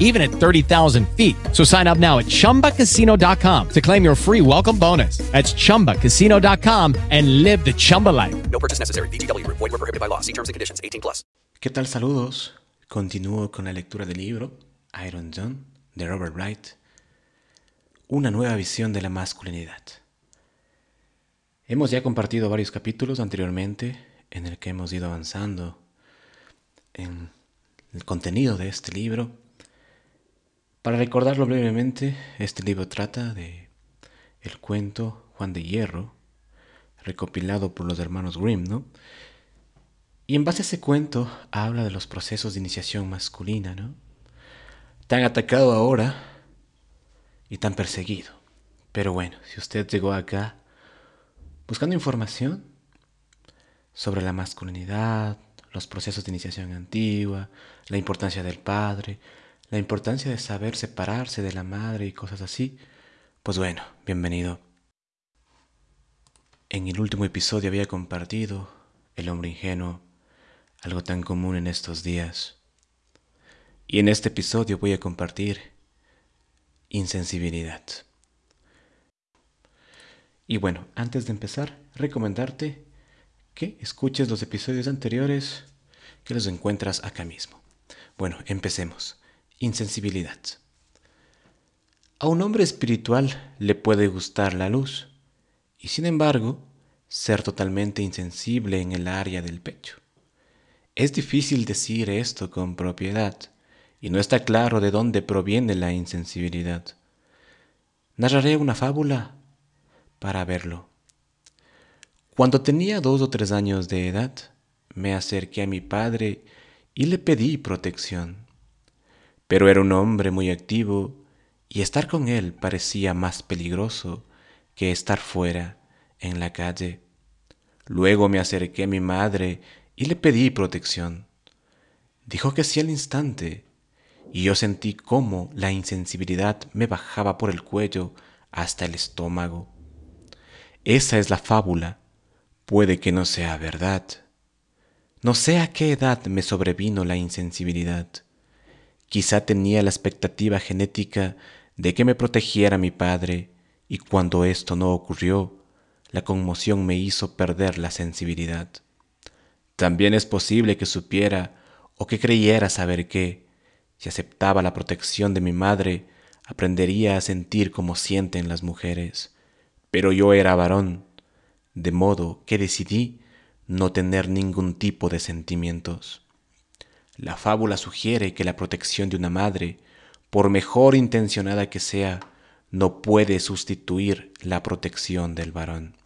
even at 30,000 feet. So sign up now at chumbacasino.com to claim your free welcome bonus. That's chumbacasino.com and live the Chumba life. No purchase necessary. VGW Group. Void were prohibited by law. See terms and conditions. 18 plus. ¿Qué tal? Saludos. Continúo con la lectura del libro Iron John de Robert Wright. Una nueva visión de la masculinidad. Hemos ya compartido varios capítulos anteriormente en el que hemos ido avanzando en el contenido de este libro. Para recordarlo brevemente, este libro trata de el cuento Juan de Hierro, recopilado por los hermanos Grimm, ¿no? Y en base a ese cuento habla de los procesos de iniciación masculina, ¿no? Tan atacado ahora y tan perseguido. Pero bueno, si usted llegó acá buscando información sobre la masculinidad, los procesos de iniciación antigua, la importancia del padre, la importancia de saber separarse de la madre y cosas así, pues bueno, bienvenido. En el último episodio había compartido el hombre ingenuo, algo tan común en estos días. Y en este episodio voy a compartir insensibilidad. Y bueno, antes de empezar, recomendarte que escuches los episodios anteriores que los encuentras acá mismo. Bueno, empecemos. Insensibilidad. A un hombre espiritual le puede gustar la luz y sin embargo ser totalmente insensible en el área del pecho. Es difícil decir esto con propiedad y no está claro de dónde proviene la insensibilidad. Narraré una fábula para verlo. Cuando tenía dos o tres años de edad, me acerqué a mi padre y le pedí protección. Pero era un hombre muy activo y estar con él parecía más peligroso que estar fuera, en la calle. Luego me acerqué a mi madre y le pedí protección. Dijo que sí al instante, y yo sentí cómo la insensibilidad me bajaba por el cuello hasta el estómago. Esa es la fábula. Puede que no sea verdad. No sé a qué edad me sobrevino la insensibilidad. Quizá tenía la expectativa genética de que me protegiera mi padre, y cuando esto no ocurrió, la conmoción me hizo perder la sensibilidad. También es posible que supiera o que creyera saber que, si aceptaba la protección de mi madre, aprendería a sentir como sienten las mujeres pero yo era varón, de modo que decidí no tener ningún tipo de sentimientos. La fábula sugiere que la protección de una madre, por mejor intencionada que sea, no puede sustituir la protección del varón.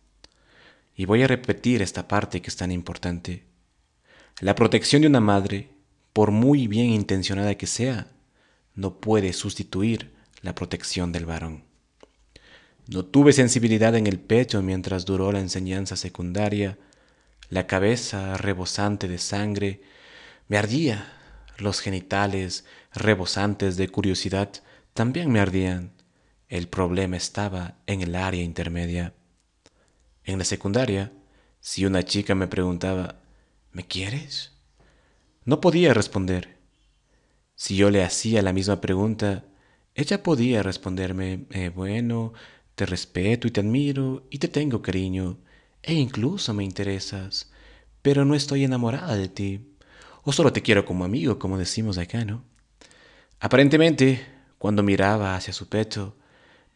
Y voy a repetir esta parte que es tan importante. La protección de una madre, por muy bien intencionada que sea, no puede sustituir la protección del varón. No tuve sensibilidad en el pecho mientras duró la enseñanza secundaria. La cabeza rebosante de sangre me ardía. Los genitales rebosantes de curiosidad también me ardían. El problema estaba en el área intermedia. En la secundaria, si una chica me preguntaba, ¿me quieres? No podía responder. Si yo le hacía la misma pregunta, ella podía responderme, eh, bueno, te respeto y te admiro y te tengo cariño e incluso me interesas, pero no estoy enamorada de ti. O solo te quiero como amigo, como decimos acá, ¿no? Aparentemente, cuando miraba hacia su pecho,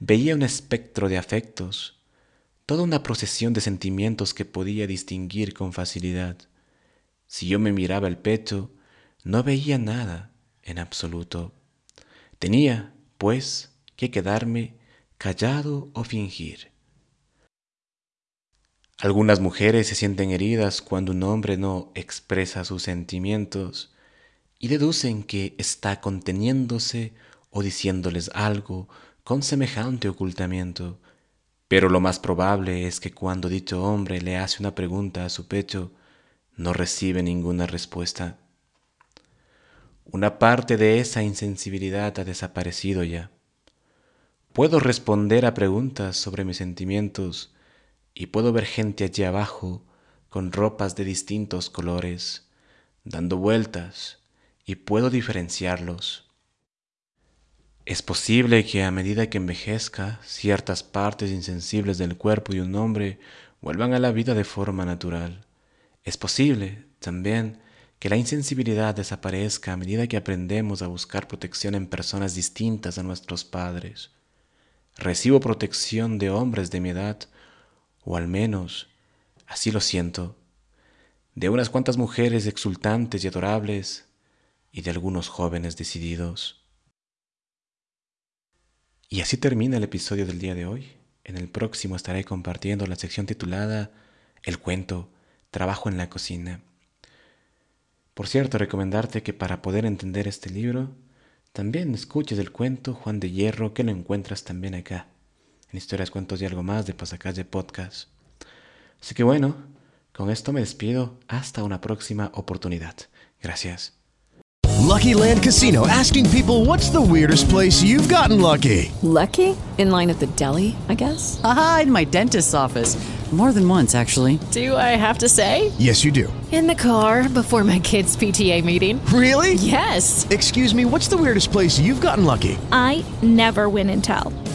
veía un espectro de afectos, toda una procesión de sentimientos que podía distinguir con facilidad. Si yo me miraba el pecho, no veía nada en absoluto. Tenía, pues, que quedarme callado o fingir. Algunas mujeres se sienten heridas cuando un hombre no expresa sus sentimientos y deducen que está conteniéndose o diciéndoles algo con semejante ocultamiento. Pero lo más probable es que cuando dicho hombre le hace una pregunta a su pecho, no recibe ninguna respuesta. Una parte de esa insensibilidad ha desaparecido ya. Puedo responder a preguntas sobre mis sentimientos y puedo ver gente allí abajo con ropas de distintos colores, dando vueltas, y puedo diferenciarlos. Es posible que a medida que envejezca, ciertas partes insensibles del cuerpo de un hombre vuelvan a la vida de forma natural. Es posible, también, que la insensibilidad desaparezca a medida que aprendemos a buscar protección en personas distintas a nuestros padres. Recibo protección de hombres de mi edad, o al menos así lo siento, de unas cuantas mujeres exultantes y adorables, y de algunos jóvenes decididos. Y así termina el episodio del día de hoy. En el próximo estaré compartiendo la sección titulada El cuento, Trabajo en la cocina. Por cierto, recomendarte que para poder entender este libro, también escuches el cuento Juan de Hierro, que lo encuentras también acá, en Historias, Cuentos y algo más de Pasacalle Podcast. Así que bueno, con esto me despido. Hasta una próxima oportunidad. Gracias. Lucky Land Casino asking people what's the weirdest place you've gotten lucky? Lucky? In line at the deli, I guess? Aha, in my dentist's office. More than once, actually. Do I have to say? Yes, you do. In the car before my kids' PTA meeting. Really? Yes. Excuse me, what's the weirdest place you've gotten lucky? I never win and tell.